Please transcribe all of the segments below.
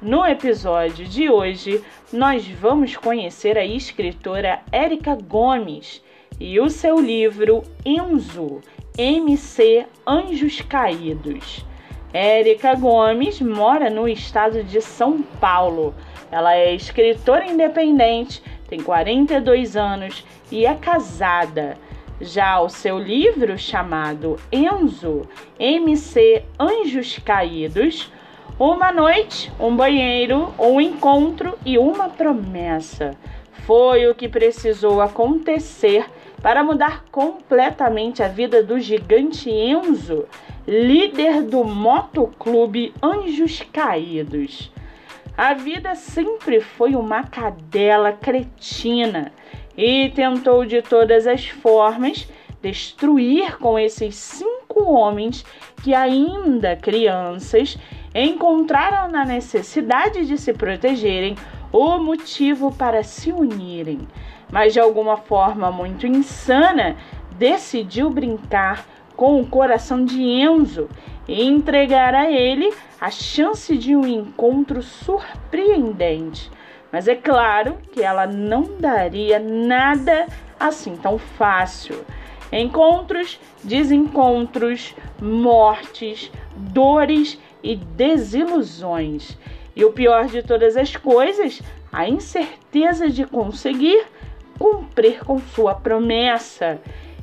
no episódio de hoje, nós vamos conhecer a escritora Érica Gomes e o seu livro Enzo, MC Anjos Caídos. Érica Gomes mora no estado de São Paulo. Ela é escritora independente, tem 42 anos e é casada. Já o seu livro chamado Enzo, MC Anjos Caídos, uma noite, um banheiro, um encontro e uma promessa. Foi o que precisou acontecer para mudar completamente a vida do gigante Enzo, líder do motoclube Anjos Caídos. A vida sempre foi uma cadela cretina e tentou de todas as formas destruir com esses cinco homens que, ainda crianças, encontraram na necessidade de se protegerem o motivo para se unirem, mas de alguma forma muito insana decidiu brincar com o coração de Enzo e entregar a ele a chance de um encontro surpreendente. Mas é claro que ela não daria nada assim tão fácil. Encontros, desencontros, mortes, dores e desilusões. E o pior de todas as coisas, a incerteza de conseguir cumprir com sua promessa.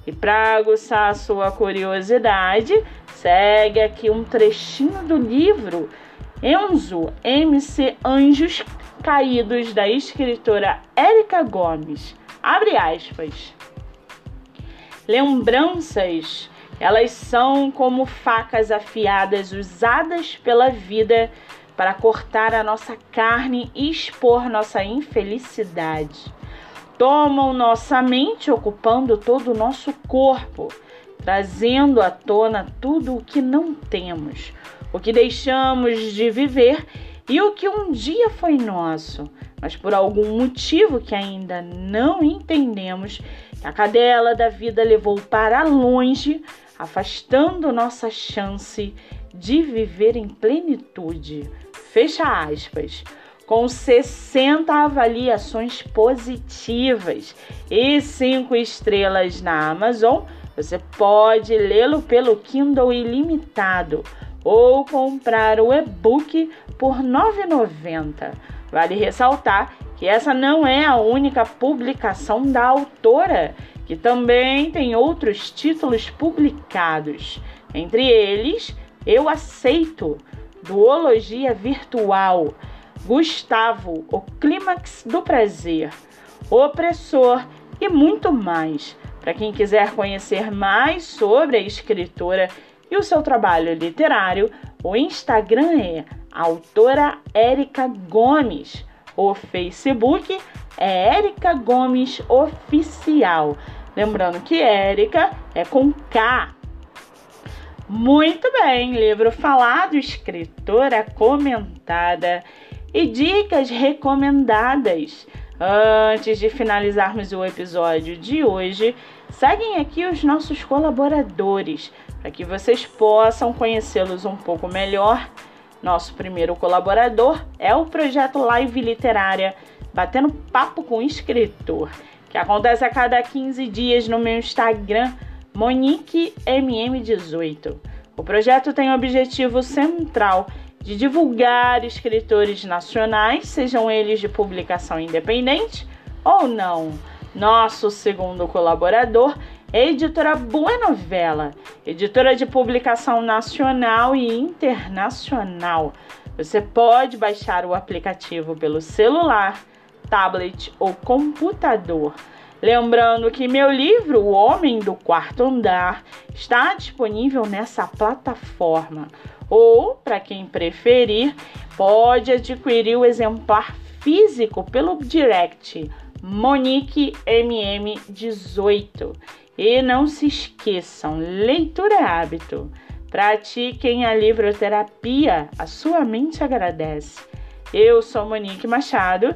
E para aguçar a sua curiosidade, segue aqui um trechinho do livro Enzo MC Anjos Caídos da escritora Érica Gomes. Abre aspas. Lembranças elas são como facas afiadas usadas pela vida para cortar a nossa carne e expor nossa infelicidade. Tomam nossa mente, ocupando todo o nosso corpo, trazendo à tona tudo o que não temos, o que deixamos de viver e o que um dia foi nosso, mas por algum motivo que ainda não entendemos, a cadela da vida levou para longe afastando nossa chance de viver em plenitude. Fecha aspas. Com 60 avaliações positivas e 5 estrelas na Amazon, você pode lê-lo pelo Kindle ilimitado ou comprar o e-book por R$ 9,90. Vale ressaltar que essa não é a única publicação da autora que também tem outros títulos publicados, entre eles Eu Aceito, Duologia Virtual, Gustavo, O Clímax do Prazer, Opressor e muito mais. Para quem quiser conhecer mais sobre a escritora e o seu trabalho literário, o Instagram é autora Érica Gomes, o Facebook é Érica Gomes Oficial. Lembrando que Érica é com K. Muito bem, livro falado, escritora comentada e dicas recomendadas. Antes de finalizarmos o episódio de hoje, seguem aqui os nossos colaboradores para que vocês possam conhecê-los um pouco melhor. Nosso primeiro colaborador é o projeto Live Literária Batendo Papo com Escritor que acontece a cada 15 dias no meu Instagram, MoniqueMM18. O projeto tem o objetivo central de divulgar escritores nacionais, sejam eles de publicação independente ou não. Nosso segundo colaborador Editora Boa Novela, editora de publicação nacional e internacional. Você pode baixar o aplicativo pelo celular, tablet ou computador. Lembrando que meu livro, O Homem do Quarto Andar, está disponível nessa plataforma. Ou, para quem preferir, pode adquirir o exemplar físico pelo direct Monique MM18. E não se esqueçam, leitura é hábito. Pratiquem a livroterapia, a sua mente agradece. Eu sou Monique Machado